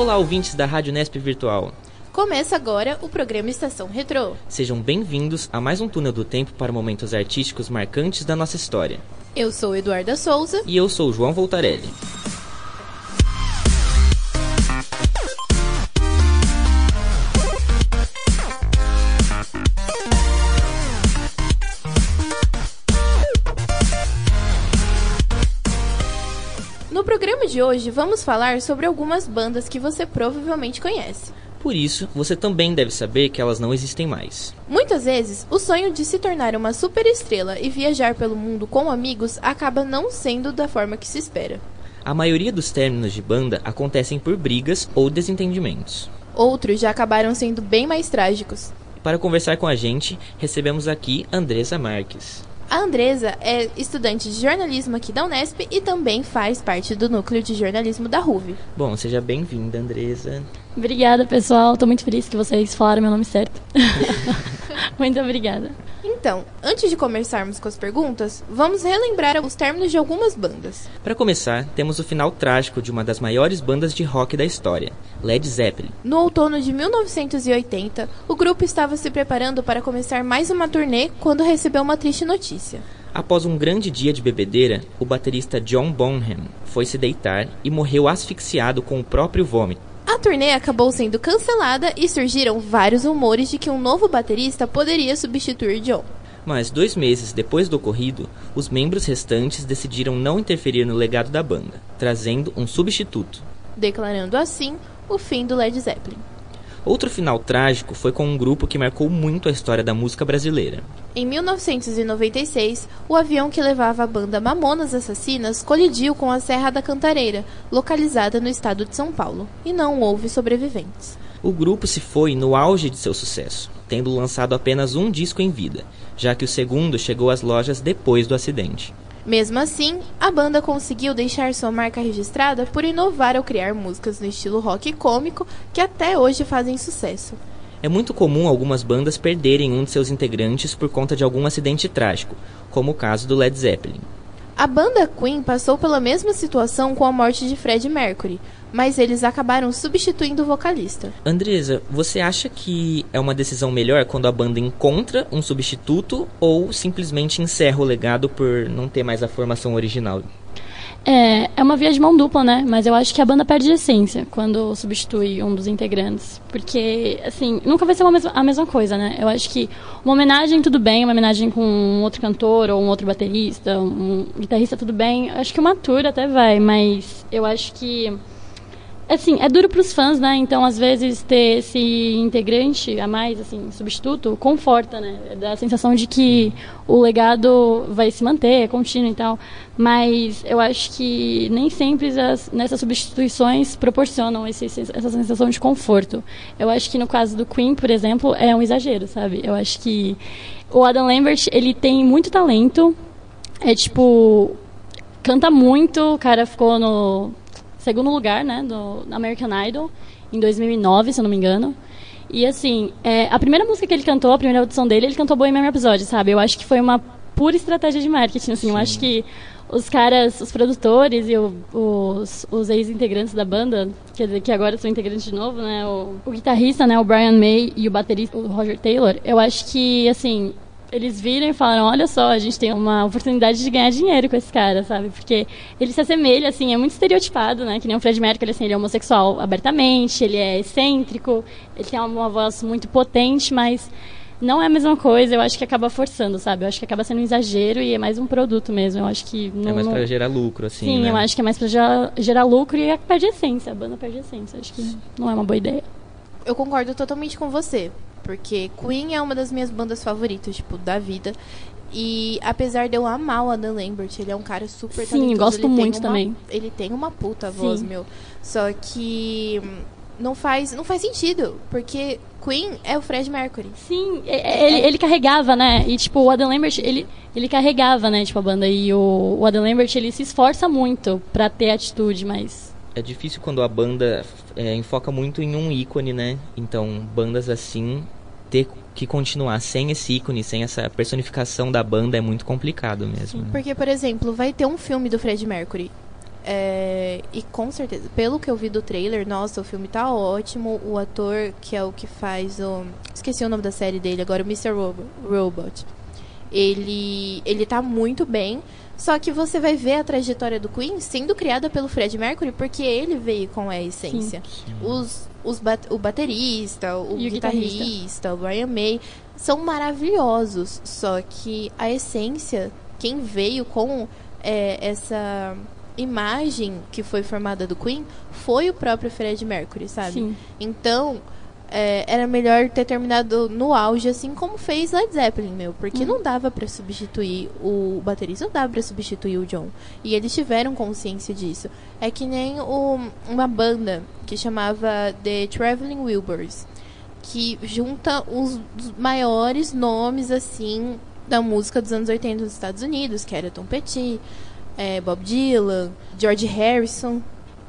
Olá, ouvintes da Rádio Nesp Virtual. Começa agora o programa Estação Retrô. Sejam bem-vindos a mais um túnel do tempo para momentos artísticos marcantes da nossa história. Eu sou Eduarda Souza. E eu sou João Voltarelli. De hoje vamos falar sobre algumas bandas que você provavelmente conhece. Por isso, você também deve saber que elas não existem mais. Muitas vezes, o sonho de se tornar uma superestrela e viajar pelo mundo com amigos acaba não sendo da forma que se espera. A maioria dos términos de banda acontecem por brigas ou desentendimentos. Outros já acabaram sendo bem mais trágicos. Para conversar com a gente, recebemos aqui Andressa Marques. A Andresa é estudante de jornalismo aqui da Unesp e também faz parte do núcleo de jornalismo da RUV. Bom, seja bem-vinda, Andresa. Obrigada, pessoal. Estou muito feliz que vocês falaram meu nome certo. muito obrigada. Então, antes de começarmos com as perguntas, vamos relembrar os términos de algumas bandas. Para começar, temos o final trágico de uma das maiores bandas de rock da história, Led Zeppelin. No outono de 1980, o grupo estava se preparando para começar mais uma turnê quando recebeu uma triste notícia. Após um grande dia de bebedeira, o baterista John Bonham foi se deitar e morreu asfixiado com o próprio vômito. A turnê acabou sendo cancelada e surgiram vários rumores de que um novo baterista poderia substituir John. Mas dois meses depois do ocorrido, os membros restantes decidiram não interferir no legado da banda, trazendo um substituto, declarando assim o fim do Led Zeppelin. Outro final trágico foi com um grupo que marcou muito a história da música brasileira. Em 1996, o avião que levava a banda Mamonas Assassinas colidiu com a Serra da Cantareira, localizada no estado de São Paulo, e não houve sobreviventes. O grupo se foi no auge de seu sucesso, tendo lançado apenas um disco em vida, já que o segundo chegou às lojas depois do acidente. Mesmo assim, a banda conseguiu deixar sua marca registrada por inovar ao criar músicas no estilo rock cômico que até hoje fazem sucesso. É muito comum algumas bandas perderem um de seus integrantes por conta de algum acidente trágico, como o caso do Led Zeppelin. A banda Queen passou pela mesma situação com a morte de Fred Mercury, mas eles acabaram substituindo o vocalista. Andresa, você acha que é uma decisão melhor quando a banda encontra um substituto ou simplesmente encerra o legado por não ter mais a formação original? É, é uma via de mão dupla, né? Mas eu acho que a banda perde a essência quando substitui um dos integrantes. Porque, assim, nunca vai ser mesma, a mesma coisa, né? Eu acho que uma homenagem, tudo bem. Uma homenagem com um outro cantor ou um outro baterista, um guitarrista, tudo bem. Eu acho que uma tour até vai, mas eu acho que assim, é duro para os fãs, né? Então, às vezes, ter esse integrante a mais, assim, substituto, conforta, né? Dá a sensação de que o legado vai se manter, é contínuo e tal. Mas eu acho que nem sempre as, nessas substituições proporcionam esse, essa sensação de conforto. Eu acho que no caso do Queen, por exemplo, é um exagero, sabe? Eu acho que o Adam Lambert, ele tem muito talento. É tipo, canta muito, o cara ficou no segundo lugar, né, do American Idol, em 2009, se eu não me engano. E assim, é, a primeira música que ele cantou, a primeira audição dele, ele cantou Bohemian Rhapsody, sabe? Eu acho que foi uma pura estratégia de marketing, assim. Sim. Eu acho que os caras, os produtores e o, os, os ex-integrantes da banda, quer dizer, que agora são integrantes de novo, né? O, o guitarrista, né, o Brian May e o baterista, o Roger Taylor, eu acho que, assim, eles viram e falaram, olha só, a gente tem uma oportunidade de ganhar dinheiro com esse cara, sabe? Porque ele se assemelha, assim, é muito estereotipado, né? Que nem o Fred Mercury, assim, ele é homossexual abertamente, ele é excêntrico, ele tem uma voz muito potente, mas não é a mesma coisa, eu acho que acaba forçando, sabe? Eu acho que acaba sendo um exagero e é mais um produto mesmo. Eu acho que não, É mais não... pra gerar lucro, assim. Sim, né? eu acho que é mais pra gerar, gerar lucro e perde essência. A banda perde essência. Acho que não é uma boa ideia. Eu concordo totalmente com você. Porque Queen é uma das minhas bandas favoritas, tipo, da vida. E apesar de eu amar o Adam Lambert, ele é um cara super Sim, talentoso. gosto ele muito uma, também. Ele tem uma puta voz, Sim. meu. Só que não faz, não faz sentido, porque Queen é o Fred Mercury. Sim, ele, ele carregava, né? E, tipo, o Adam Lambert, ele, ele carregava, né, tipo, a banda. E o, o Adam Lambert, ele se esforça muito pra ter atitude, mas... É difícil quando a banda é, enfoca muito em um ícone, né? Então, bandas assim, ter que continuar sem esse ícone, sem essa personificação da banda é muito complicado mesmo. né? Porque, por exemplo, vai ter um filme do Fred Mercury. É, e com certeza, pelo que eu vi do trailer, nossa, o filme tá ótimo. O ator, que é o que faz o. Esqueci o nome da série dele agora, o Mr. Robo- Robot. Ele, ele tá muito bem. Só que você vai ver a trajetória do Queen sendo criada pelo Fred Mercury, porque ele veio com a essência. Os, os ba- o baterista, o, E o guitarrista, guitarrista. o Brian May, são maravilhosos. Só que a essência, quem veio com é, essa imagem que foi formada do Queen, foi o próprio Fred Mercury, sabe? Sim. Então, é, era melhor ter terminado no auge, assim como fez Led Zeppelin, meu. Porque não dava pra substituir o baterista, não dava pra substituir o John. E eles tiveram consciência disso. É que nem o- uma banda que chamava The Traveling Wilburys, que junta os, maiores nomes, assim, da música dos anos 80 dos Estados Unidos, que era Tom Petty, é, Bob Dylan, George Harrison.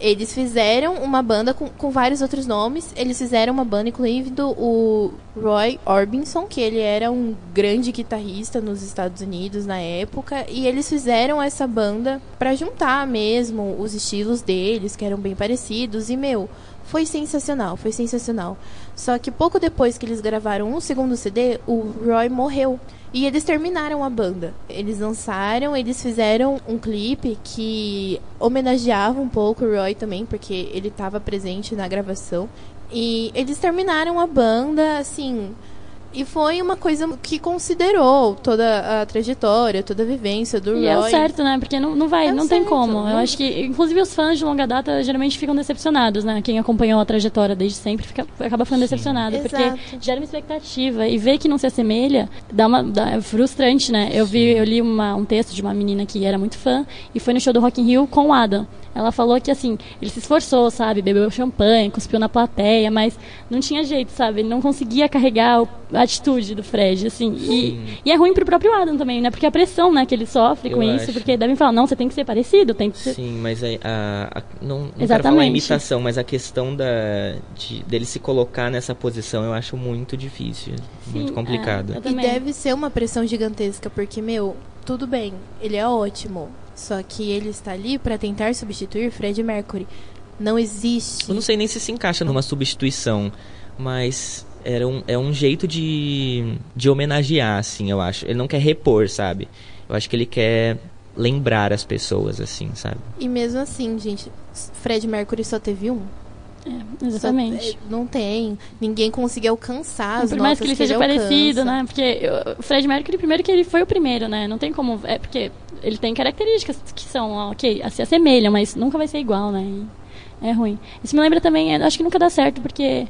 Eles fizeram uma banda com, com vários outros nomes. Eles fizeram uma banda, incluindo o Roy Orbison, que ele era um grande guitarrista nos Estados Unidos na época. E eles fizeram essa banda pra juntar mesmo os estilos deles, que eram bem parecidos. E, meu, foi sensacional, foi sensacional. Só que pouco depois que eles gravaram um segundo CD, o Roy morreu. E eles terminaram a banda. Eles lançaram, eles fizeram um clipe que homenageava um pouco o Roy também, porque ele estava presente na gravação. E eles terminaram a banda, assim. E foi uma coisa que considerou toda a trajetória, toda a vivência do Roy. E é o certo, né? Porque não, não vai, É não tem certo, como. não- Eu acho que, inclusive, os fãs de longa data geralmente ficam decepcionados, né? Quem acompanhou a trajetória desde sempre fica, acaba ficando decepcionado. Exato. Porque gera uma expectativa. E ver que não se assemelha dá uma, dá, é frustrante, né? Eu vi, eu li uma, um texto de uma menina que era muito fã e foi no show do Rock in Rio com o Adam. Ela falou que, assim, ele se esforçou, sabe? Bebeu champanhe, cuspiu na plateia, mas não tinha jeito, sabe? Ele não conseguia carregar a atitude do Fred, assim. E, e é ruim pro próprio Adam também, né? Porque a pressão, né, que ele sofre Eu com isso, acho. porque devem falar, não, você tem que ser parecido, tem que ser... Sim, mas a, a- a- não, não quero falar Exatamente. imitação, mas a questão da, de- dele se colocar nessa posição eu acho muito difícil, muito Sim, complicado. é, E deve ser uma pressão gigantesca, porque, meu, tudo bem, ele é ótimo. Só que ele está ali para tentar substituir Fred Mercury. Não existe. Eu não sei nem se se encaixa numa substituição, mas era um, é um jeito de, de homenagear, assim, eu acho. Ele não quer repor, sabe? Eu acho que ele quer lembrar as pessoas, assim, sabe? E mesmo assim, gente, Fred Mercury só teve um. Só- Exatamente. é, não tem. Ninguém conseguiu alcançar as Por mais que ele seja alcança. parecido, né? Porque o Fred Mercury, primeiro que ele foi o primeiro, né? Não tem como. É porque ele tem características que são, ok, se assemelham, mas nunca vai ser igual, né? E é ruim. Isso me lembra também, é, acho que nunca dá certo, porque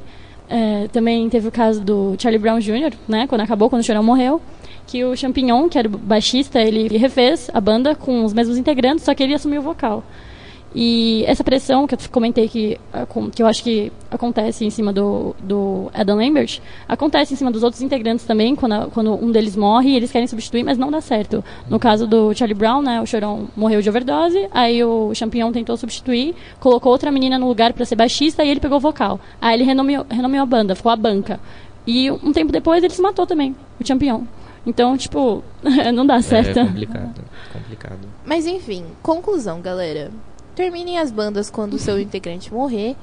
é, também teve o caso do Charlie Brown Jr., né? Quando acabou, quando o Chorão morreu. Que o Champignon, que era o baixista, ele refez a banda com os mesmos integrantes, só que ele assumiu o vocal. E essa pressão que eu comentei que, acon- que eu acho que acontece em cima do, do Adam Lambert, acontece em cima dos outros integrantes também, quando, a- quando um deles morre e eles querem substituir, mas não dá certo. No caso do Charlie Brown, né, o Chorão morreu de overdose, aí o Champignon tentou substituir, colocou outra menina no lugar para ser baixista e ele pegou o vocal. Aí ele renomeou, renomeou a banda, ficou a banca. E um tempo depois ele se matou também, o Champignon. Então, tipo, não dá certo. É complicado, complicado. Mas enfim, conclusão, galera. Terminem as bandas quando o seu integrante morrer.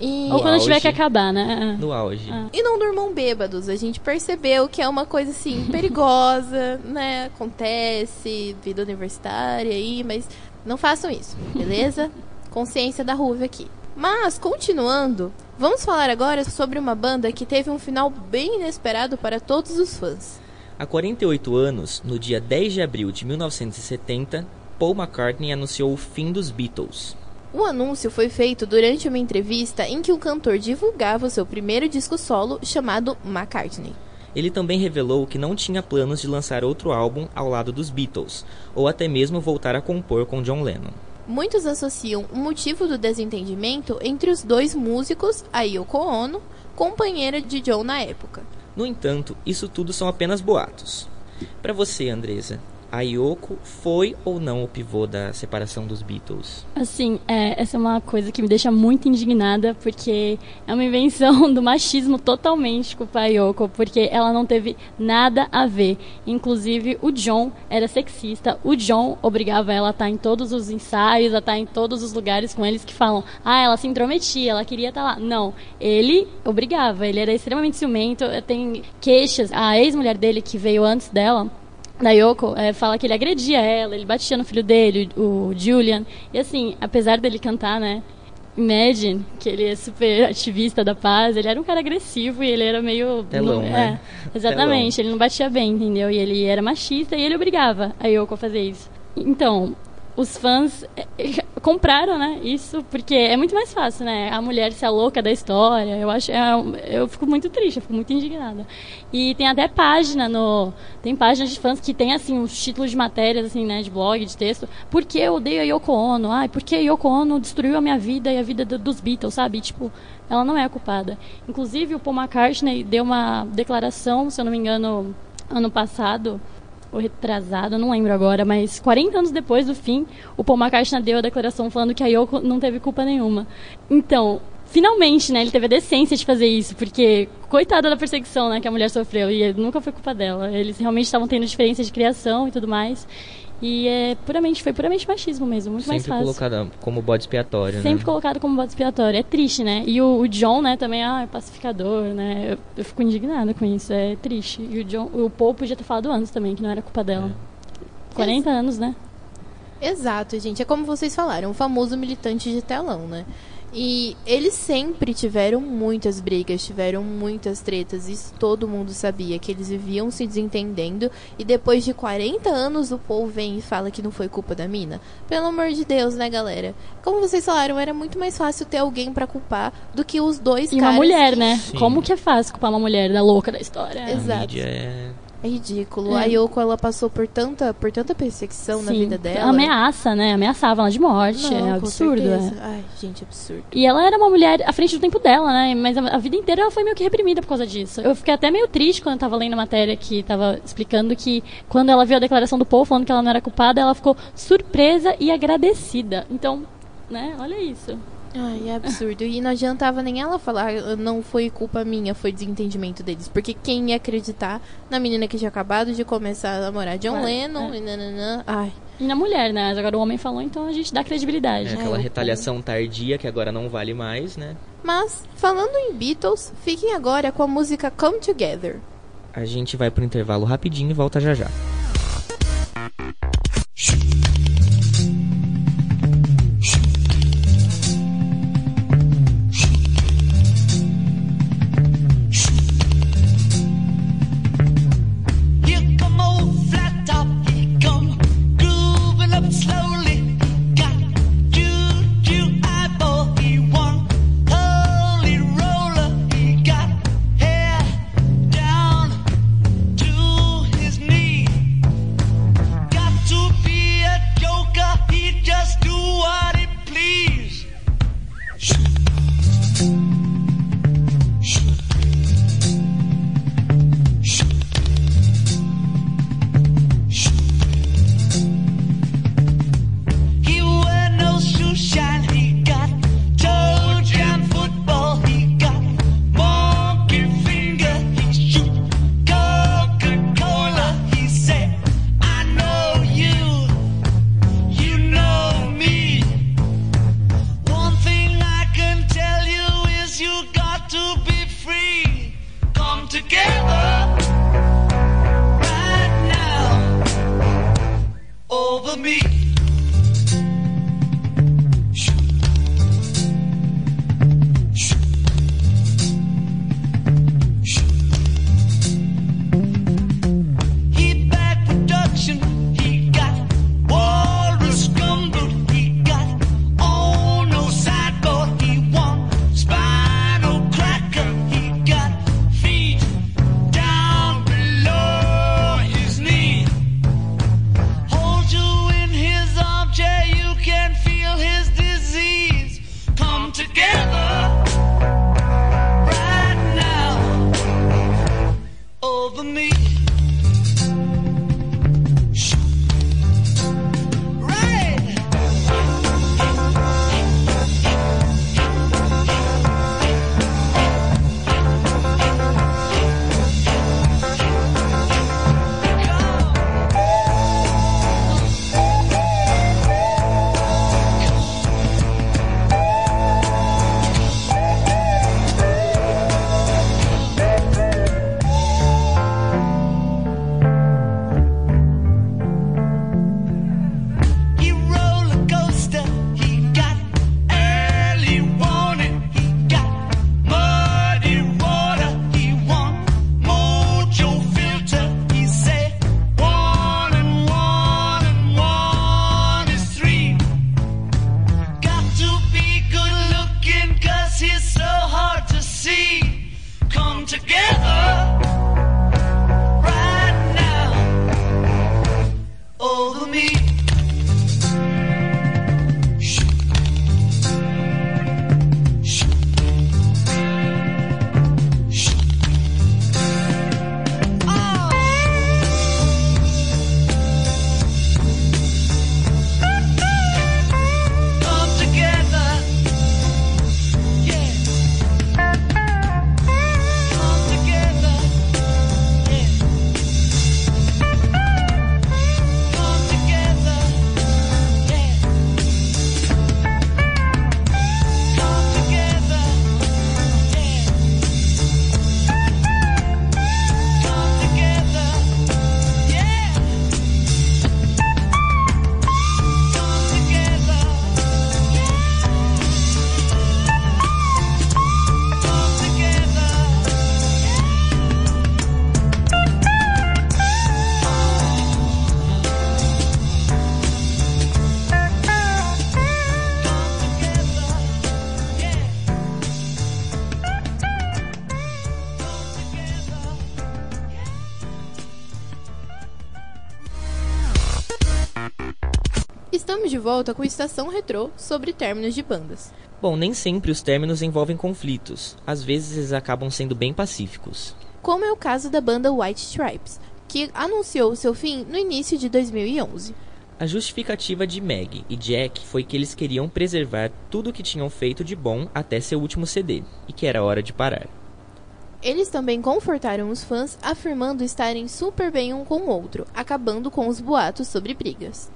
E, Ou quando auge. tiver que acabar, né? No auge. Ah. e não durmam bêbados. A gente percebeu que é uma coisa assim perigosa, né? Acontece, vida universitária aí, mas não façam isso, beleza? Consciência da Ruve aqui. Mas, continuando, vamos falar agora sobre uma banda que teve um final bem inesperado para todos os fãs. Há 48 anos, no dia 10 de abril de 1970, Paul McCartney anunciou o fim dos Beatles. O anúncio foi feito durante uma entrevista em que o cantor divulgava o seu primeiro disco solo chamado McCartney. Ele também revelou que não tinha planos de lançar outro álbum ao lado dos Beatles, ou até mesmo voltar a compor com John Lennon. Muitos associam o motivo do desentendimento entre os dois músicos, a Yoko Ono, companheira de John na época. No entanto, isso tudo são apenas boatos. Para você, Andresa, a Yoko foi ou não o pivô da separação dos Beatles? Assim, é, essa é uma coisa que me deixa muito indignada, porque é uma invenção do machismo totalmente culpar a Yoko, porque ela não teve nada a ver. Inclusive, o John era sexista, o John obrigava ela a estar em todos os ensaios, a estar em todos os lugares com eles que falam, ah, ela se intrometia, ela queria estar lá. Não, ele obrigava, ele era extremamente ciumento, tem queixas. A ex-mulher dele, que veio antes dela, da Yoko, é, fala que ele agredia ela, ele batia no filho dele, o Julian. E assim, apesar dele cantar, né? Imagine, que ele é super ativista da paz, ele era um cara agressivo e ele era meio. Telão, não, né? É, exatamente, ele não batia bem, entendeu? E ele era machista e ele obrigava a Yoko a fazer isso. Então, os fãs é, compraram, né? Isso porque é muito mais fácil, né? A mulher ser a louca da história. Eu acho, é, eu fico muito triste, eu fico muito indignada. E tem até página no, tem páginas de fãs que tem assim os títulos de matérias assim, né, de blog, de texto. Por que eu odeio a Yoko Ono? Ai, por que a Yoko Ono destruiu a minha vida e a vida do, dos Beatles, sabe? Tipo, ela não é a culpada. Inclusive o Paul McCartney deu uma declaração, se eu não me engano, ano passado ou retrasado, não lembro agora, mas 40 anos depois do fim, o Paul McCartney deu a declaração falando que a Yoko não teve culpa nenhuma. Então, finalmente, né, ele teve a decência de fazer isso, porque coitada da perseguição, né, que a mulher sofreu, e nunca foi culpa dela. Eles realmente estavam tendo diferença de criação e tudo mais. E é puramente, foi puramente machismo mesmo, muito Sempre mais fácil. colocada como bode expiatório, Sempre né? colocado como bode expiatório. É triste, né? E o, o John, né, também, ah, é pacificador, né? Eu, eu fico indignada com isso, é triste. E o John, o Paul podia ter falado antes também, que não era culpa dela. 40 anos, né? Exato, gente. É como vocês falaram, o famoso militante de telão, né? E eles sempre tiveram muitas brigas, tiveram muitas tretas, isso todo mundo sabia, que eles viviam se desentendendo. E depois de 40 anos, o Paul vem e fala que não foi culpa da mina. Pelo amor de Deus, né, galera? Como vocês falaram, era muito mais fácil ter alguém pra culpar do que os dois E caras. uma mulher, que- né? Sim. Como que é fácil culpar uma mulher da louca da história? A Exato. mídia é... É ridículo. É. A Yoko, ela passou por tanta, por tanta perseguição na Sim. vida dela. Ameaça, né? Ameaçava ela de morte. Não, é absurdo, é. Ai, gente, absurdo. E ela era uma mulher à frente do tempo dela, né? Mas a, a vida inteira ela foi meio que reprimida por causa disso. Eu fiquei até meio triste quando eu tava lendo a matéria que tava explicando que quando ela viu a declaração do Paul falando que ela não era culpada, ela ficou surpresa e agradecida. Então, né? Olha isso. Ai, é absurdo. E não adiantava nem ela falar, "Ah, não foi culpa minha, foi desentendimento deles. Porque quem ia acreditar na menina que tinha acabado de começar a namorar John Claro, Lennon é. e nananã. Ai, E na mulher, né? Mas Agora o homem falou, então a gente dá credibilidade. É aquela o retaliação tardia que agora não vale mais, né? Mas, falando em Beatles, fiquem agora com a música Come Together. A gente vai pro intervalo rapidinho e volta já já. De volta com Estação Retrô sobre términos de bandas. Bom, nem sempre os términos envolvem conflitos. Às vezes eles acabam sendo bem pacíficos. Como é o caso da banda White Stripes, que anunciou seu fim no início de 2011. A justificativa de Meg e Jack foi que eles queriam preservar tudo o que tinham feito de bom até seu último CD, e que era hora de parar. Eles também confortaram os fãs, afirmando estarem super bem um com o outro, acabando com os boatos sobre brigas.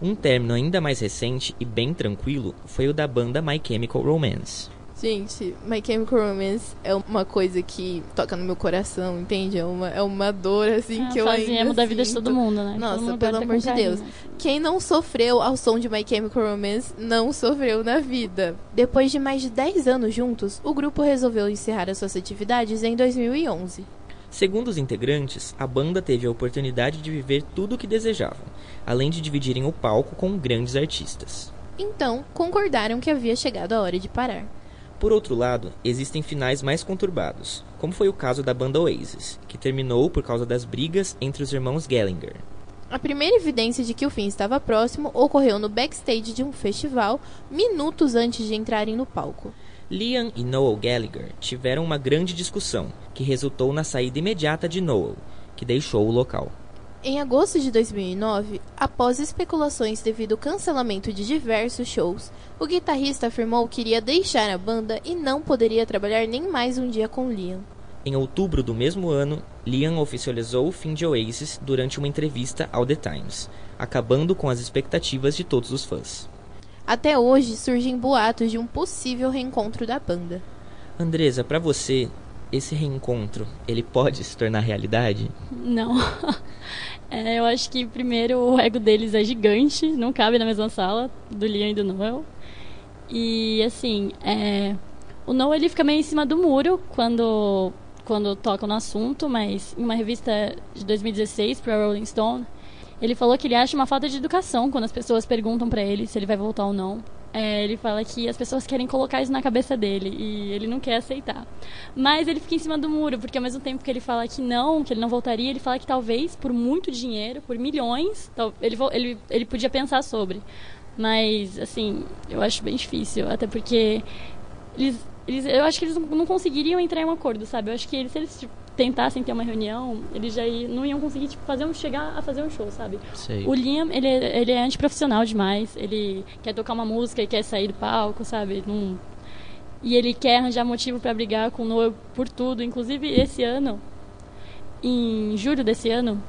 Um término ainda mais recente e bem tranquilo foi o da banda My Chemical Romance. Gente, My Chemical Romance é uma coisa que toca no meu coração, entende? É uma, é uma dor, assim, É, que eu ainda emo da vida de todo sinto. mundo, né? Nossa, mundo pelo amor de carinho. Deus. Quem não sofreu ao som de My Chemical Romance não sofreu na vida. Depois de mais de 10 anos juntos, o grupo resolveu encerrar as suas atividades em 2011. Segundo os integrantes, a banda teve a oportunidade de viver tudo o que desejavam, além de dividirem o palco com grandes artistas. Então, concordaram que havia chegado a hora de parar. Por outro lado, existem finais mais conturbados, como foi o caso da banda Oasis, que terminou por causa das brigas entre os irmãos Gallagher. A primeira evidência de que o fim estava próximo ocorreu no backstage de um festival, minutos antes de entrarem no palco. Liam e Noel Gallagher tiveram uma grande discussão, que resultou na saída imediata de Noel, que deixou o local. Em agosto de 2009, após especulações devido ao cancelamento de diversos shows, o guitarrista afirmou que iria deixar a banda e não poderia trabalhar nem mais um dia com Liam. Em outubro do mesmo ano, Liam oficializou o fim de Oasis durante uma entrevista ao The Times, acabando com as expectativas de todos os fãs. Até hoje surgem boatos de um possível reencontro da banda. Andresa, pra você, esse reencontro, ele pode se tornar realidade? Não. É, eu acho que primeiro o ego deles é gigante, não cabe na mesma sala do Liam e do Noel. E assim, é, o Noel ele fica meio em cima do muro quando quando toca no assunto, mas em uma revista de 2016 para Rolling Stone, ele falou que ele acha uma falta de educação quando as pessoas perguntam pra ele se ele vai voltar ou não. É, ele fala que as pessoas querem colocar isso na cabeça dele e ele não quer aceitar. Mas ele fica em cima do muro, porque ao mesmo tempo que ele fala que não, que ele não voltaria, ele fala que talvez por muito dinheiro, por milhões, ele, ele, ele podia pensar sobre. Mas, assim, eu acho bem difícil, até porque eles, eles, eu acho que eles não- conseguiriam entrar em um acordo, sabe? Eu acho que eles, se eles tentassem ter uma reunião, eles já i- não iam conseguir tipo, fazer um, chegar a fazer um show, sabe? Sei. O Liam, ele, é- ele é antiprofissional demais. Ele quer tocar uma música e quer sair do palco, sabe? Não... E ele quer arranjar motivo pra brigar com o Noel por tudo. Inclusive, esse ano, em julho desse ano,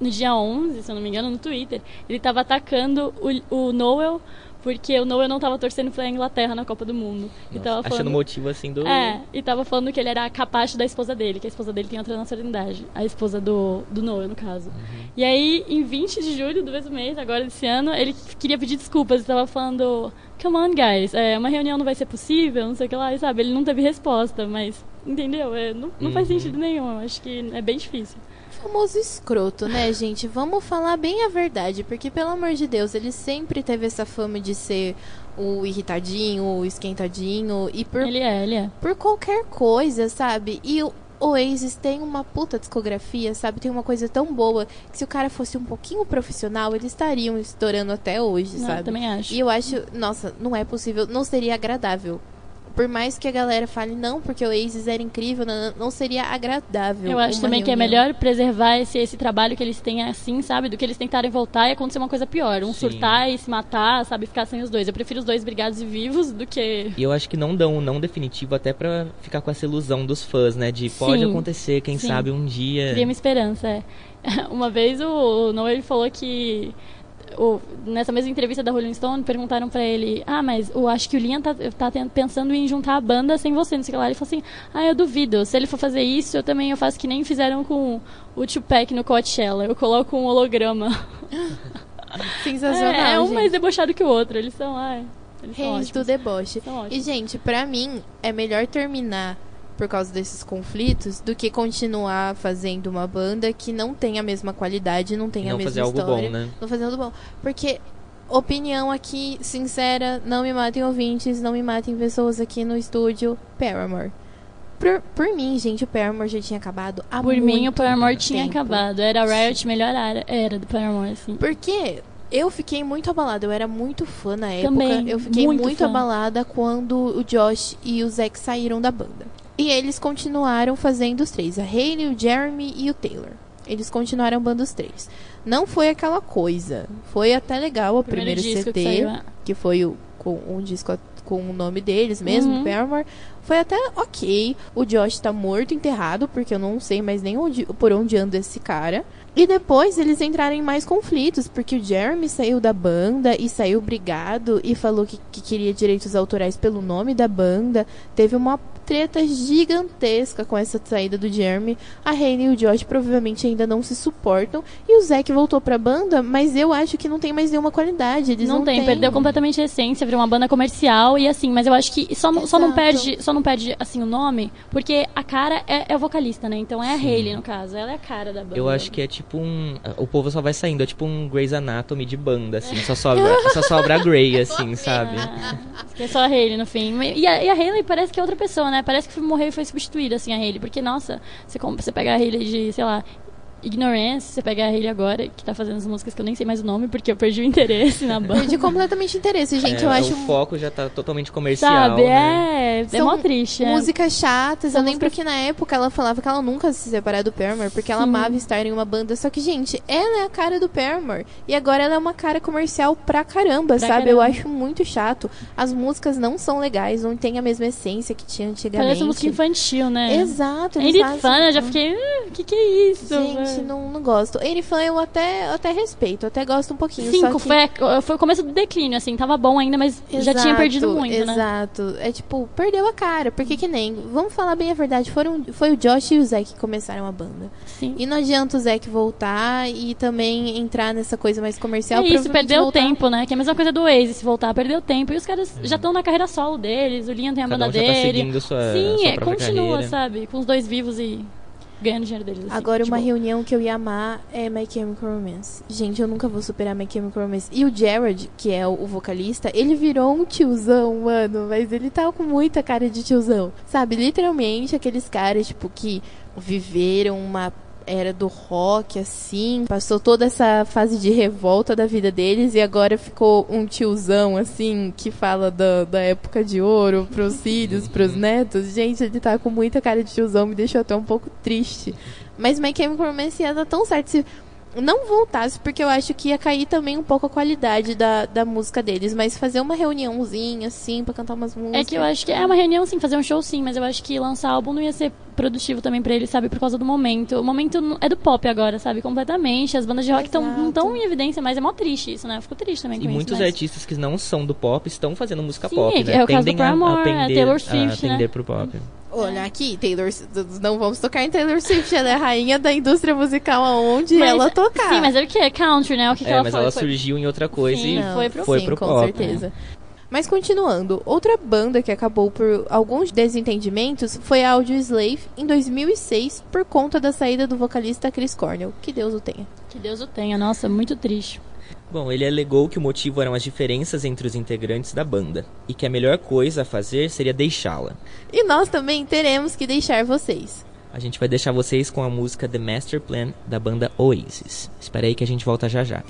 no dia 11, se eu não me engano, no Twitter, ele tava atacando o, o Noel porque o Noel não tava torcendo pra Inglaterra na Copa do Mundo. e Nossa, tava achando falando... motivo assim do. É, e tava falando que ele era a capacho da esposa dele, que a esposa dele tem outra nacionalidade. A esposa do, do Noah, no caso. E aí, em 20 de julho do mesmo mês, agora desse ano, ele queria pedir desculpas. Ele tava falando, come on, guys, é, uma reunião não vai ser possível, não sei o que lá. E sabe, ele não teve resposta, mas, entendeu? É, não não faz Uhum. sentido nenhum. Eu acho que é bem difícil. Famoso escroto, né, gente? Vamos falar bem a verdade, porque pelo amor de Deus, ele sempre teve essa fama de ser o irritadinho, o esquentadinho e por, Ele é, ele é. por qualquer coisa, sabe? E o Oasis tem uma puta discografia, sabe? Tem uma coisa tão boa que se o cara fosse um pouquinho profissional, eles estariam estourando até hoje, Não, sabe? eu também acho. E eu acho, nossa, não é possível, não seria agradável. Por mais que a galera fale, não, porque o Oasis era incrível, não, não seria agradável. Eu acho também que é reunião. melhor preservar esse, esse trabalho que eles têm assim, sabe? Do que eles tentarem voltar e acontecer uma coisa pior. Um Sim. surtar e se matar, sabe? Ficar sem os dois. Eu prefiro os dois brigados e vivos do que. E eu acho que não dão um não definitivo até pra ficar com essa ilusão dos fãs, né? De pode Sim, acontecer, quem sim. sabe um dia. Cria uma esperança, é. Uma vez o Noel ele falou que. O- nessa mesma entrevista da Rolling Stone, perguntaram pra ele: Ah, mas eu acho que o Liam tá, tá pensando em juntar a banda sem você, não sei o que lá. Ele falou assim: Ah, eu duvido. Se ele for fazer isso, eu também eu faço que nem fizeram com o Tupac no Coachella. Eu coloco um holograma. Sensacional, É, é um gente. mais debochado que o outro. Eles são, ai. Eles são Reis do deboche. E, gente, pra mim, é melhor terminar por causa desses conflitos do que continuar fazendo uma banda que não tem a mesma qualidade, não tem E a não mesma fazer algo história. bom, né? Não fazer algo bom. Porque, opinião aqui, sincera, não me matem ouvintes, não me matem pessoas aqui no estúdio, Paramore. Por, por mim, gente, o Paramore já tinha acabado há Por mim, o Paramore tinha tempo. acabado. Era a Riot melhor área. Era do Paramore, assim. Porque Eu fiquei muito abalada, eu era muito fã na época. Também, eu fiquei muito muito, abalada quando o Josh e o Zack saíram da banda. E eles continuaram fazendo os três, a Hayley, o Jeremy e o Taylor. Eles continuaram bando os três. Não foi aquela coisa. Foi até legal o primeiro, que CT, saiu, é. que foi o, com um disco com o nome deles mesmo, Uhum. Paramore. Foi até ok. O Josh tá morto, enterrado, porque eu não sei mais nem onde, por onde anda esse cara. E depois eles entraram em mais conflitos, porque o Jeremy saiu da banda e saiu brigado e falou que, que queria direitos autorais pelo nome da banda. Teve uma treta gigantesca com essa saída do Jeremy. A Hayley e o Josh provavelmente ainda não se suportam. E o Zack voltou pra banda, mas eu acho que não tem mais nenhuma qualidade. Eles não, não tem, têm. perdeu completamente a essência, virou uma banda comercial e assim, mas eu acho que só, não- só não perde, só não perde assim o nome, porque a cara é, é o vocalista, né? Então é a Hayley no caso, ela é a cara da banda. Eu acho que é tipo um. O povo só vai saindo, é tipo um Grey's Anatomy de banda, assim. Só sobra, só sobra a Grey, assim, sabe? Ah, é só a Hayley no fim. E a, e a Hayley parece que é outra pessoa, né? Parece que morreu e foi substituída, assim, a Hayley. Porque, nossa, você, você pega a Hayley de, sei lá, Ignorance, você pega a Hayley agora, que tá fazendo as músicas que eu nem sei mais o nome, porque eu perdi o interesse na banda. Perdi completamente interesse, gente. É, eu acho O foco já tá totalmente comercial. Sabe? né? É, é mó triste. é. músicas chatas. São eu lembro músicas- que na época ela falava que ela nunca se separar do Paramore, porque ela Sim. amava estar em uma banda. Só que, gente, ela é a cara do Paramore. E agora ela é uma cara comercial pra caramba, Pra sabe? Eu caramba. acho muito chato. As músicas não são legais, não tem a mesma essência que tinha antigamente. Parece música infantil, né? Exato, Ainda fazem- fã, eu já fiquei, o que que é isso? Gente, não, não gosto. Ele fã eu até, eu até respeito, eu até gosto um pouquinho. Só que... foi, foi o começo do declínio, assim, tava bom ainda, mas já tinha Exato, perdido muito, né? Exato. É tipo, perdeu a cara. Porque que nem. Vamos falar bem a verdade. Foram, foi o Josh e o Zack que começaram a banda. Sim. E não adianta o Zack voltar e também entrar nessa coisa mais comercial. É isso, perdeu voltar- tempo, né? Que é a mesma coisa do Oasis, voltar, perdeu tempo. E os caras já estão na carreira solo deles, o Liam tem a Cada banda um já tá dele. seguindo sua, Sim, sua é, continua, carreira. sabe? Com os dois vivos e ganhando dinheiro deles. assim, Agora, uma tipo, reunião que eu ia amar é My Chemical Romance. Gente, eu nunca vou superar My Chemical Romance. E o Jared, que é o, o vocalista, ele virou um tiozão, mano. Mas ele tá com muita cara de tiozão. Sabe? Literalmente, aqueles caras, tipo, que viveram uma era do rock, assim, passou toda essa fase de revolta da vida deles e agora ficou um tiozão, assim, que fala da, da época de ouro pros filhos, pros netos. Gente, ele tá com muita cara de tiozão, me deixou até um pouco triste. Mas My Chemical Romance ia dar tão certo se não voltasse, porque eu acho que ia cair também um pouco a qualidade da, da música deles, mas fazer uma reuniãozinha, assim, pra cantar umas músicas. É que eu acho que é uma reunião, sim, fazer um show, sim, mas eu acho que lançar álbum não ia ser produtivo também pra eles, sabe? Por causa do momento. O momento não- é do pop agora, sabe? Completamente. As bandas de rock tão, não estão em evidência, mas é mó triste isso, né? Eu fico triste também E com muitos isso. mas- artistas que não são do pop estão fazendo música Sim, pop, né? é o caso do Tendem a- Paramore, a, é pender, Taylor a Swift, né? pro pop. Olha aqui, Taylor, não vamos tocar em Taylor Swift, ela é a rainha da indústria musical aonde Mas- ela tocar. Sim, mas é o que? É country, né? O que, que É, ela mas foi? ela Foi- surgiu em outra coisa Sim, e Não, foi pro- foi sim, pro com pop. certeza. Mas continuando, outra banda que acabou por alguns desentendimentos foi a Audio Slave em 2006 por conta da saída do vocalista Chris Cornell. Que Deus o tenha. Que Deus o tenha, nossa, muito triste. Bom, ele alegou que o motivo eram as diferenças entre os integrantes da banda e que a melhor coisa a fazer seria deixá-la. E nós também teremos que deixar vocês. A gente vai deixar vocês com a música The Master Plan da banda Oasis. Espera aí que a gente volta já já.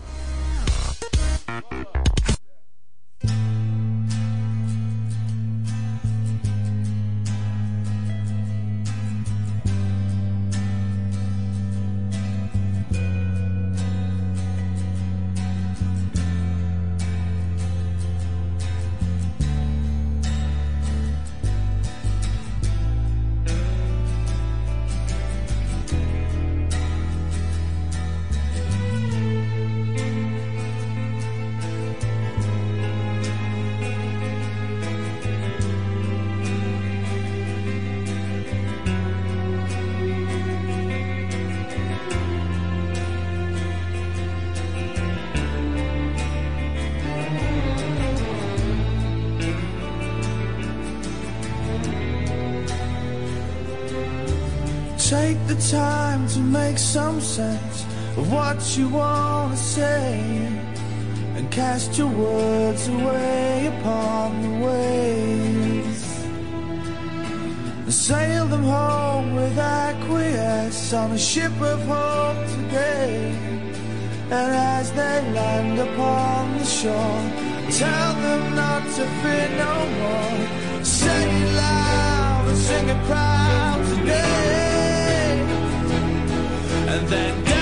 And sail them home with acquiesce on a ship of hope today And as they land upon the shore, tell them not to fear no more. Say it loud and sing it proud today. And then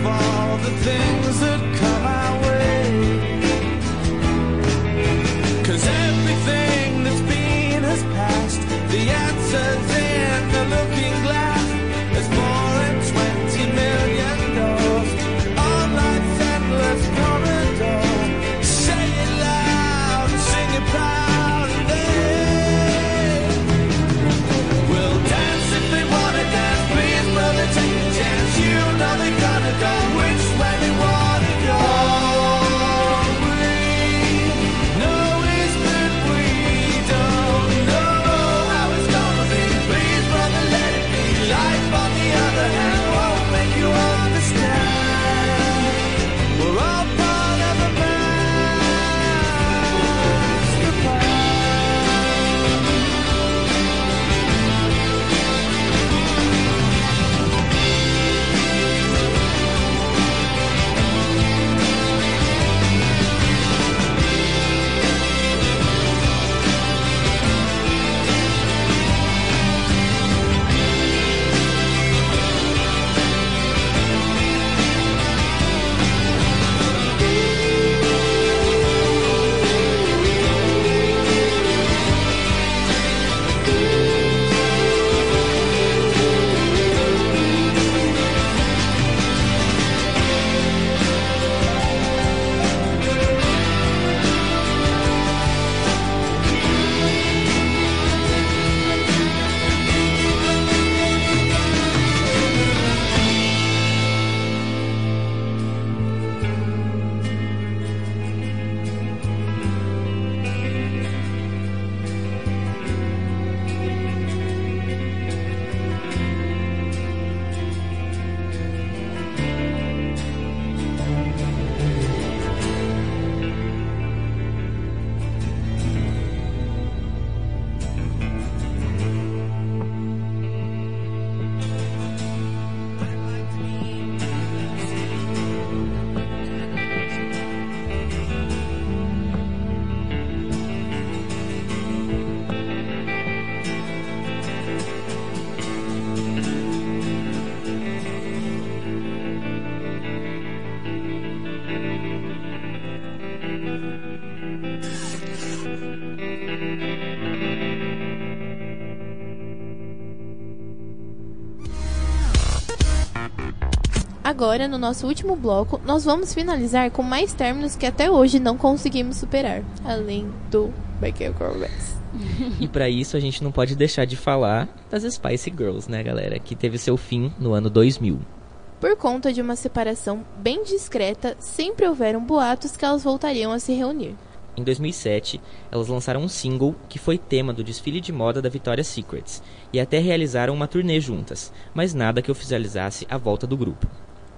of all the things that Agora, no nosso último bloco, nós vamos finalizar com mais términos que até hoje não conseguimos superar, além do Michael Corvez. E pra isso a gente não pode deixar de falar das Spice Girls, né, galera? Que teve seu fim no ano 2000. Por conta de uma separação bem discreta, sempre houveram boatos que elas voltariam a se reunir. Em 2007, elas lançaram um single que foi tema do desfile de moda da Victoria's Secrets e até realizaram uma turnê juntas, mas nada que oficializasse a volta do grupo.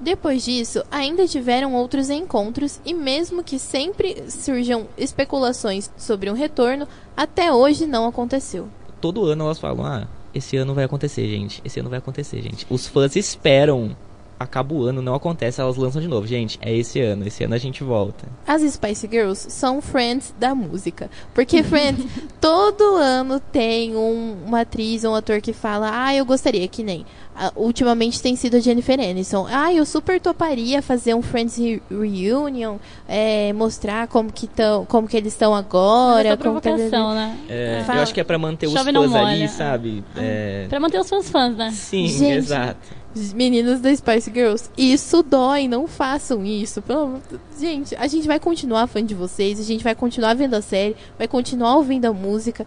Depois disso, ainda tiveram outros encontros e mesmo que sempre surjam especulações sobre um retorno, até hoje não aconteceu. Todo ano elas falam: "Ah, esse ano vai acontecer, gente. Esse ano vai acontecer, gente". Os fãs esperam acaba o ano, não acontece, elas lançam de novo. Gente, é esse ano, esse ano a gente volta. As Spice Girls são Friends da música. Porque Friends, todo ano tem um- uma atriz ou um ator que fala, ah, eu gostaria, que nem. ah, ultimamente tem sido a Jennifer Aniston. Ah, eu super toparia fazer um Friends re- Reunion, é, mostrar como que, tão, como que eles estão agora. Essa como tá- provocação, né? É, Fala- eu acho que é pra manter os Chove não fãs ali, sabe? É, Pra manter os fãs fãs, né? Sim, Gente. exato. Meninos da Spice Girls, isso dói, não façam isso. Gente, a gente vai continuar fã de vocês, a gente vai continuar vendo a série, vai continuar ouvindo a música.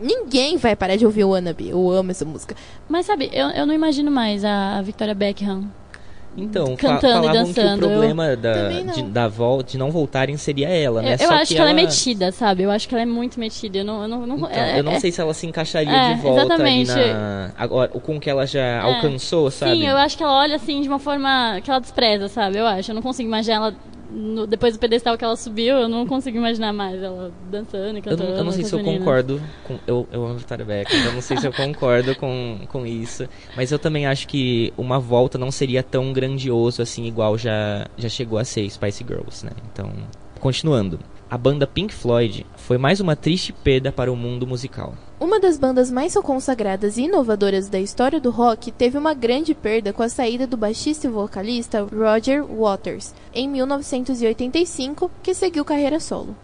Ninguém vai parar de ouvir o Wannabe. Eu amo essa música. Mas sabe, eu, eu não imagino mais a Victoria Beckham. Então, fa Cantando e dançando, que o problema da, de, da vol de não voltarem seria ela, né? Eu, eu acho que, ela é metida, sabe? Eu acho que ela é muito metida. Eu não, eu não, não- Então, é- eu não é- sei se ela se encaixaria É, de volta exatamente. na. Agora, com o que ela já alcançou, sabe? Sim, eu acho que ela olha assim de uma forma que ela despreza, sabe? Eu acho. Eu não consigo imaginar ela. No- depois do pedestal que ela subiu, eu não consigo imaginar mais ela dançando e Eu cantando. não, eu não sei se eu as meninas. concordo com. Eu, eu amo a Victoria Beckham, eu não sei se eu concordo com, com isso. Mas eu também acho que uma volta não seria tão grandioso assim, igual já, já chegou a ser Spice Girls, né? Então. Continuando. A banda Pink Floyd foi mais uma triste perda para o mundo musical. Uma das bandas mais consagradas e inovadoras da história do rock teve uma grande perda com a saída do baixista e vocalista Roger Waters em 1985, que seguiu carreira solo.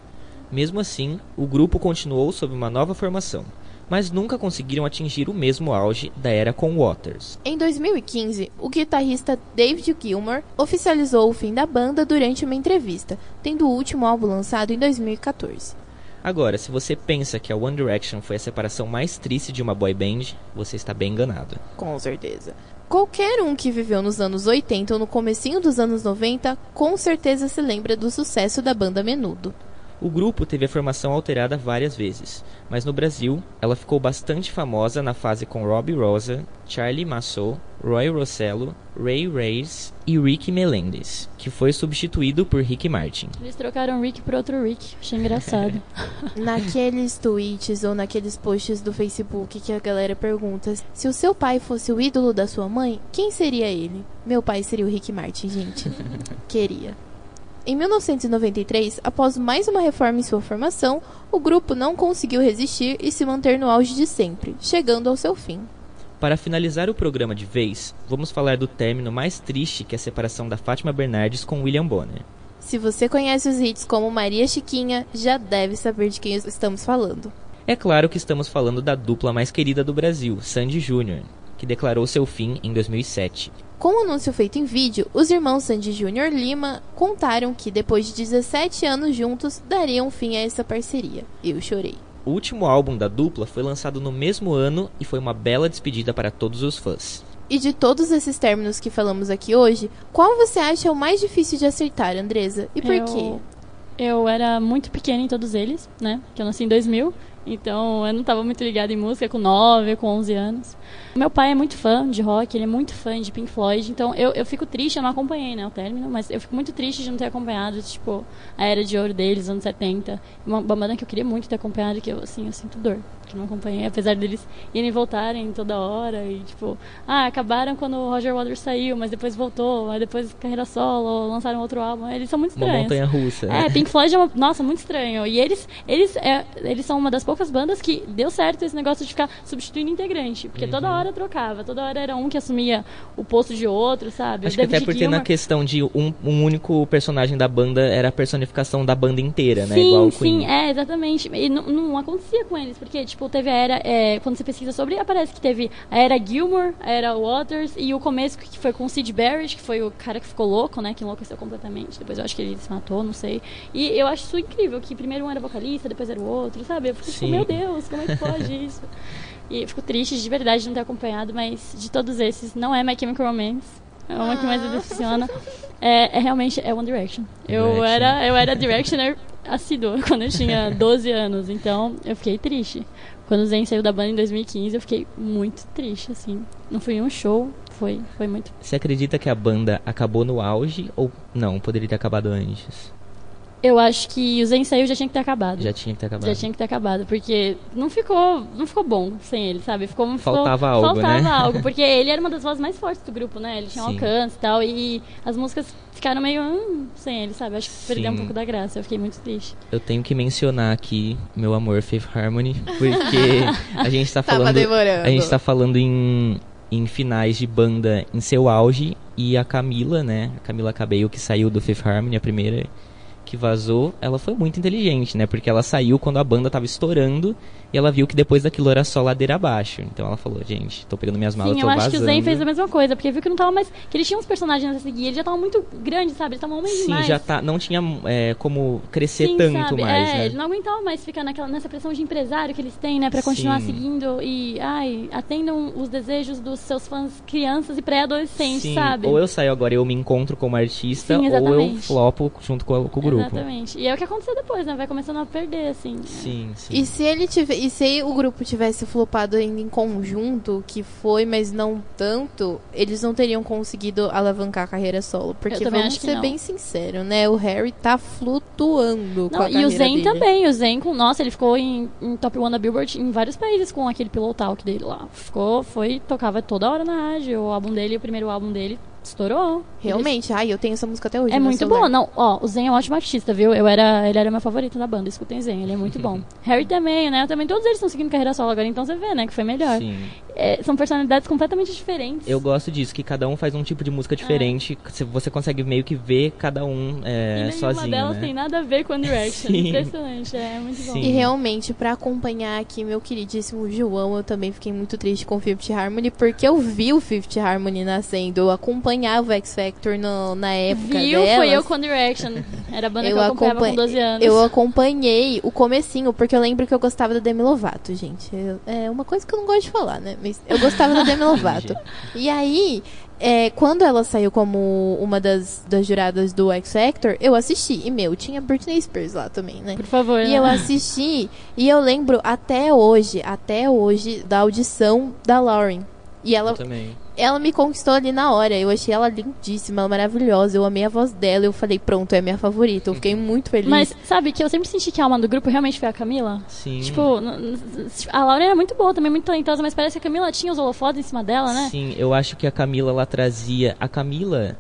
Mesmo assim, o grupo continuou sob uma nova formação, mas nunca conseguiram atingir o mesmo auge da era com Waters. Em 2015, o guitarrista David Gilmour oficializou o fim da banda durante uma entrevista, tendo o último álbum lançado em 2014. Agora, se você pensa que a One Direction foi a separação mais triste de uma boy band, você está bem enganado. Com certeza. Qualquer um que viveu nos anos 80 ou no comecinho dos anos 90, com certeza se lembra do sucesso da banda Menudo. O grupo teve a formação alterada várias vezes, mas no Brasil ela ficou bastante famosa na fase com Robbie Rosa, Charlie Massot, Roy Rossello, Ray Reyes e Ricky Melendez, que foi substituído por Ricky Martin. Eles trocaram Rick por outro Rick. Achei engraçado. Naqueles tweets ou naqueles posts do Facebook que a galera pergunta: se o seu pai fosse o ídolo da sua mãe, quem seria ele? Meu pai seria o Rick Martin, gente. Queria. Em 1993, após mais uma reforma em sua formação, o grupo não conseguiu resistir e se manter no auge de sempre, chegando ao seu fim. Para finalizar o programa de vez, vamos falar do término mais triste que é a separação da Fátima Bernardes com William Bonner. Se você conhece os hits como Maria Chiquinha, já deve saber de quem estamos falando. É claro que estamos falando da dupla mais querida do Brasil, Sandy Júnior, que declarou seu fim em 2007. Com o anúncio feito em vídeo, os irmãos Sandy Júnior Lima contaram que depois de 17 anos juntos, dariam fim a essa parceria. Eu chorei. O último álbum da dupla foi lançado no mesmo ano e foi uma bela despedida para todos os fãs. E de todos esses términos que falamos aqui hoje, qual você acha o mais difícil de acertar, Andresa? E por Eu- quê? Eu era muito pequena em todos eles, né? Que eu nasci em 2000. Então eu não estava muito ligada em música com 9, com 11 anos. Meu pai é muito fã de rock, ele é muito fã de Pink Floyd. Então eu, eu fico triste, eu não acompanhei, né? O término, mas eu fico muito triste de não ter acompanhado, tipo, a era de ouro deles, anos 70. Uma, uma banda que eu queria muito ter acompanhado, que eu, assim, eu sinto dor. Que não acompanhei, apesar deles irem e voltarem toda hora. E, tipo, ah, acabaram quando o Roger Waters saiu, mas depois voltou. Aí depois carreira solo, lançaram outro álbum. Eles são muito Uma estranhos. montanha russa. É, Pink Floyd é uma. Nossa, muito estranho. E eles, eles, é, eles são uma das poucas bandas que deu certo esse negócio de ficar substituindo integrante. Porque toda Uhum. Hora trocava, toda hora era um que assumia o posto de outro, sabe? Acho que até porque na Gilmour- questão de um, um único personagem da banda era a personificação da banda inteira, né? Sim, Igual o sim, Queen. é, exatamente. E não, não acontecia com eles, porque, tipo, teve a era. é, quando você pesquisa sobre, aparece que teve a era Gilmore, a era Waters, e o começo que foi com o Sid Barrett, que foi o cara que ficou louco, né? Que enlouqueceu completamente. Depois eu acho que ele se matou, não sei. E eu acho isso incrível, que primeiro um era vocalista, depois era o outro, sabe? Eu fico tipo, Sim. meu Deus, como é que pode isso? E eu fico triste de verdade de não ter acompanhado, mas de todos esses, não é My Chemical Romance. É uma que mais me decepciona. É, é realmente é One Direction. Eu Direction. era, eu era Directioner assídua quando eu tinha 12 anos, então eu fiquei triste. Quando o Zen saiu da banda em 2015, eu fiquei muito triste, assim. Não fui em um show, foi, foi muito. Você acredita que a banda acabou no auge ou não? Poderia ter acabado antes? Eu acho que o Zen saiu já tinha que ter acabado. Já tinha que ter acabado. Já tinha que ter acabado, porque não ficou, não ficou bom sem ele, sabe? Ficou, ficou- Faltava algo, faltava né? algo, porque ele era uma das vozes mais fortes do grupo, né? Ele tinha um Sim. alcance e tal, e as músicas ficaram meio hum, sem ele, sabe? Acho que perdeu um Sim. pouco da graça, eu fiquei muito triste. Eu tenho que mencionar aqui meu amor Fifth Harmony, porque a gente tá falando a gente tá falando em em finais de banda em seu auge e a Camila, né? A Camila Cabello que saiu do Fifth Harmony, a primeira que vazou, ela foi muito inteligente, né? Porque ela saiu quando a banda tava estourando e ela viu que depois daquilo era só ladeira abaixo. Então ela falou, gente, tô pegando minhas malas, Sim, tô eu acho vazando. que o Zen fez a mesma coisa, porque viu que não tava mais. Que eles tinham uns personagens a seguir, eles já estavam muito grandes, sabe? Eles estavam homens Sim, demais. já tá, não tinha é, como crescer Sim, tanto sabe? mais, é, né? Ele não aguentava mais ficar naquela, nessa pressão de empresário que eles têm, né? Pra continuar Sim. seguindo e, ai, atendam os desejos dos seus fãs crianças e pré-adolescentes, sabe? ou eu saio agora e eu me encontro como artista, Sim, ou eu flopo junto com, com o grupo. Exatamente. E é o que aconteceu depois, né? Vai começando a perder, assim. Sim, sim. E se ele tiver, e se o grupo tivesse flopado ainda em conjunto, que foi, mas não tanto, eles não teriam conseguido alavancar a carreira solo, porque vamos acho que ser não. bem sincero, né? O Harry tá flutuando com Não, a e o Zen dele. também. O Zen, com, nossa, ele ficou em, em top 1 da Billboard em vários países com aquele Pillow Talk dele lá. Ficou, foi, tocava toda hora na rádio. O álbum dele, o primeiro álbum dele, estourou. Realmente, ai, eu tenho essa música até hoje. É muito celular. bom. Não, ó, o Zen é um ótimo artista, viu? Eu era, ele era meu favorito da banda. Escutem Zen, ele é muito bom. Harry também, né? Também todos eles estão seguindo carreira solo agora, então você vê, né, que foi melhor. Sim. É, são personalidades completamente diferentes. Eu gosto disso, que cada um faz um tipo de música diferente. que Você consegue meio que ver cada um e é, nenhuma sozinho, delas né? tem nada a ver com One Direction. Sim. Impressionante, é muito bom. Sim. E realmente, pra acompanhar aqui meu queridíssimo João, eu também fiquei muito triste com o Fifth Harmony, porque eu vi o Fifth Harmony nascendo, eu acompanhava o X Factor no- na época Viu? delas. Foi eu com One Direction. Era a banda que eu acompanhava acompan- com 12 anos. Eu acompanhei o comecinho, porque eu lembro que eu gostava da Demi Lovato, gente. Eu- é uma coisa que eu não gosto de falar, né? Mas eu gostava da Demi Lovato. E aí, é, quando ela saiu como uma das, das juradas do X Factor, eu assisti. E, meu, tinha Britney Spears lá também, né? Por favor. E né? eu assisti, e eu lembro até hoje, até hoje, da audição da Lauren. E ela, Eu também. Ela me conquistou ali na hora. Eu achei ela lindíssima, ela maravilhosa. Eu amei a voz dela. Eu falei, pronto, é a minha favorita. Eu fiquei muito feliz. Mas sabe que eu sempre senti que a alma do grupo realmente foi a Camila? Sim. Tipo, a Laura era muito boa, também muito talentosa, mas parece que a Camila tinha os holofotes em cima dela, né? Sim, eu acho que a Camila ela trazia. A Camila.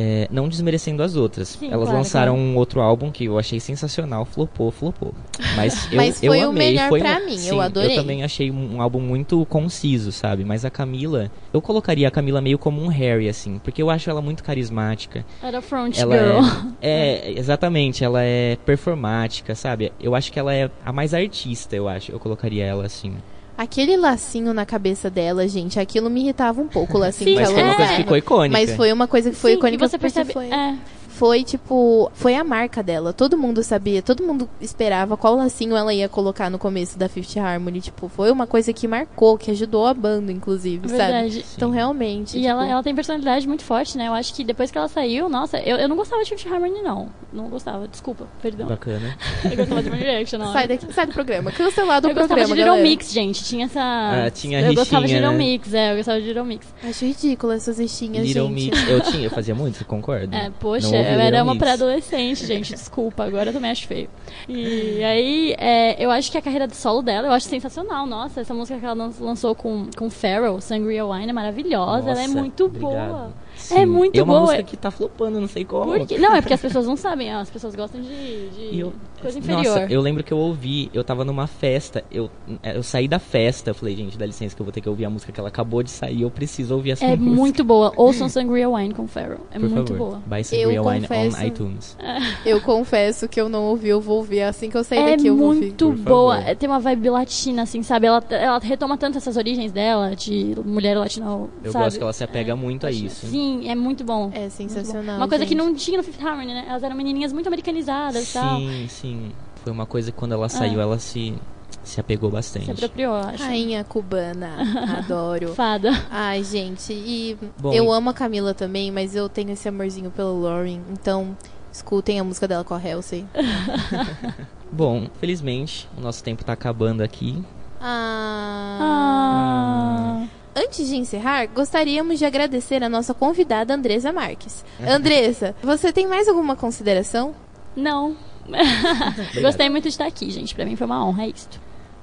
É, não desmerecendo as outras. Sim, Elas claro, lançaram claro. um outro álbum que eu achei sensacional, flopou, flopou. Mas eu, Mas eu foi o amei, melhor foi pra mim, eu sim, adorei. Eu também achei um, um álbum muito conciso, sabe? Mas a Camila, eu colocaria a Camila meio como um Harry, assim, porque eu acho ela muito carismática. Era front Ela girl. é, é, exatamente, ela é performática, sabe? Eu acho que ela é a mais artista, eu acho. Eu colocaria ela assim. Aquele lacinho na cabeça dela, gente, aquilo me irritava um pouco, o lacinho Sim, que Mas ela foi uma é. coisa que ficou icônica. Mas foi uma coisa que foi Sim, icônica e você percebe. foi... É, foi tipo, foi a marca dela. Todo mundo sabia, todo mundo esperava qual lacinho ela ia colocar no começo da Fifth Harmony. Tipo, foi uma coisa que marcou, que ajudou a banda, inclusive, sabe? verdade. Então, realmente. E tipo, ela, ela tem personalidade muito forte, né? Eu acho que depois que ela saiu, nossa, eu, eu não gostava de Fifth Harmony, não. Não gostava, desculpa, perdão. Bacana. Eu gostava de One Direction, não. sai, daqui, sai do programa. Cancelado o eu gostava programa, de Little. Mix, gente. Tinha essa. Ah, tinha Eu gostava de rixinha, Little né? Mix, é, eu gostava de Little Mix. Acho ridículo essas listinhas, Little gente. Mix. Eu tinha, eu fazia muito, você concorda? É, poxa, Não eu era uma pré-adolescente, gente, desculpa, agora eu também acho feio. E aí, é, eu acho que a carreira do solo dela, eu acho sensacional. Nossa, essa música que ela lan- lançou com, com Pharrell, Sangria Wine, é maravilhosa, ela é Nossa, muito obrigado. boa. Sim. É muito É uma boa. música que tá flopando, não sei como. Por quê? Não, é porque as pessoas não sabem, as pessoas gostam de, de eu- coisa inferior. Nossa, eu lembro que eu ouvi, eu tava numa festa, eu, eu saí da festa, eu falei, gente, dá licença que eu vou ter que ouvir a música que ela acabou de sair, eu preciso ouvir essa É música. muito boa. Ouçam Sangria Wine com Pharrell. É Por muito favor. boa. Buy Sangria Wine confesso- on iTunes. Eu confesso que eu não ouvi, eu vou ouvir. Assim que eu sair É daqui, eu vou ouvir. muito Por boa. favor. É, Tem uma vibe latina, assim, sabe? Ela, ela retoma tanto essas origens dela, de mulher latina, Eu sabe? gosto que ela se apega muito a isso. Sim, é muito bom. É sensacional. Uma coisa que gente. não tinha no Fifth Harmony, né? Elas eram menininhas muito americanizadas e tal. Sim, sim. Foi uma coisa que quando ela saiu, ela se, se apegou Se bastante. apropriou, eu acho. Rainha cubana. Adoro. Fada. Ai, gente, e Bom, eu e- amo a Camila também, mas eu tenho esse amorzinho pelo Lauren, então escutem a música dela com a Halsey. Bom, felizmente, o nosso tempo tá acabando aqui. Ah. Ah. Antes de encerrar, gostaríamos de agradecer a nossa convidada Andresa Marques. Andressa, você tem mais alguma consideração? Não. Gostei muito de estar aqui, gente. Pra mim foi uma honra, é isso.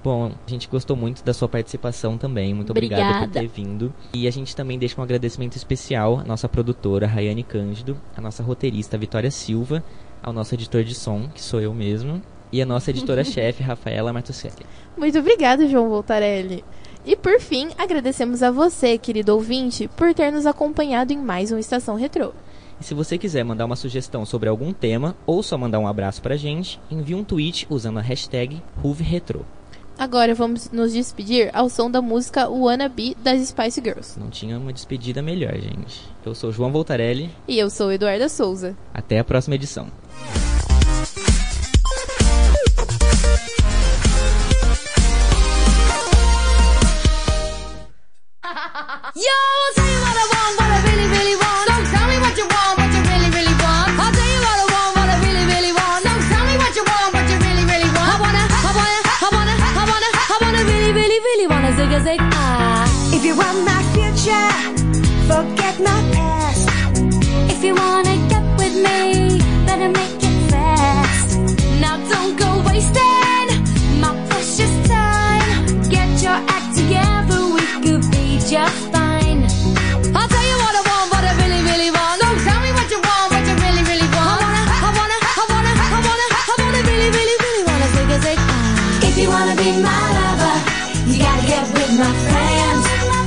Bom, a gente gostou muito da sua participação também. Muito obrigado por Obrigada. ter vindo. E a gente também deixa um agradecimento especial à nossa produtora, Rayane Cândido, à nossa roteirista, Vitória Silva, ao nosso editor de som, que sou eu mesmo, e à nossa editora-chefe, Rafaela Martucelli. Muito obrigada, João Voltarelli. E por fim, agradecemos a você, querido ouvinte, por ter nos acompanhado em mais um Estação Retrô. E se você quiser mandar uma sugestão sobre algum tema ou só mandar um abraço pra gente, envie um tweet usando a hashtag RuveRetro. Agora vamos nos despedir ao som da música Wanna Be das Spice Girls. Não tinha uma despedida melhor, gente. Eu sou João Voltarelli. E eu sou Eduarda Souza. Até a próxima edição. Yo, I'll tell you what I want, what I really, really want. Don't tell me what you want, what you really, really want. I'll tell you what I want, what I really, really want. Don't tell me what you want, what you really, really want. I wanna, I wanna, I wanna, I wanna, I wanna really, really, really wanna zig a zig. If you want my future, forget my past. If you wanna get with me, better make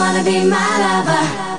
Wanna be my lover.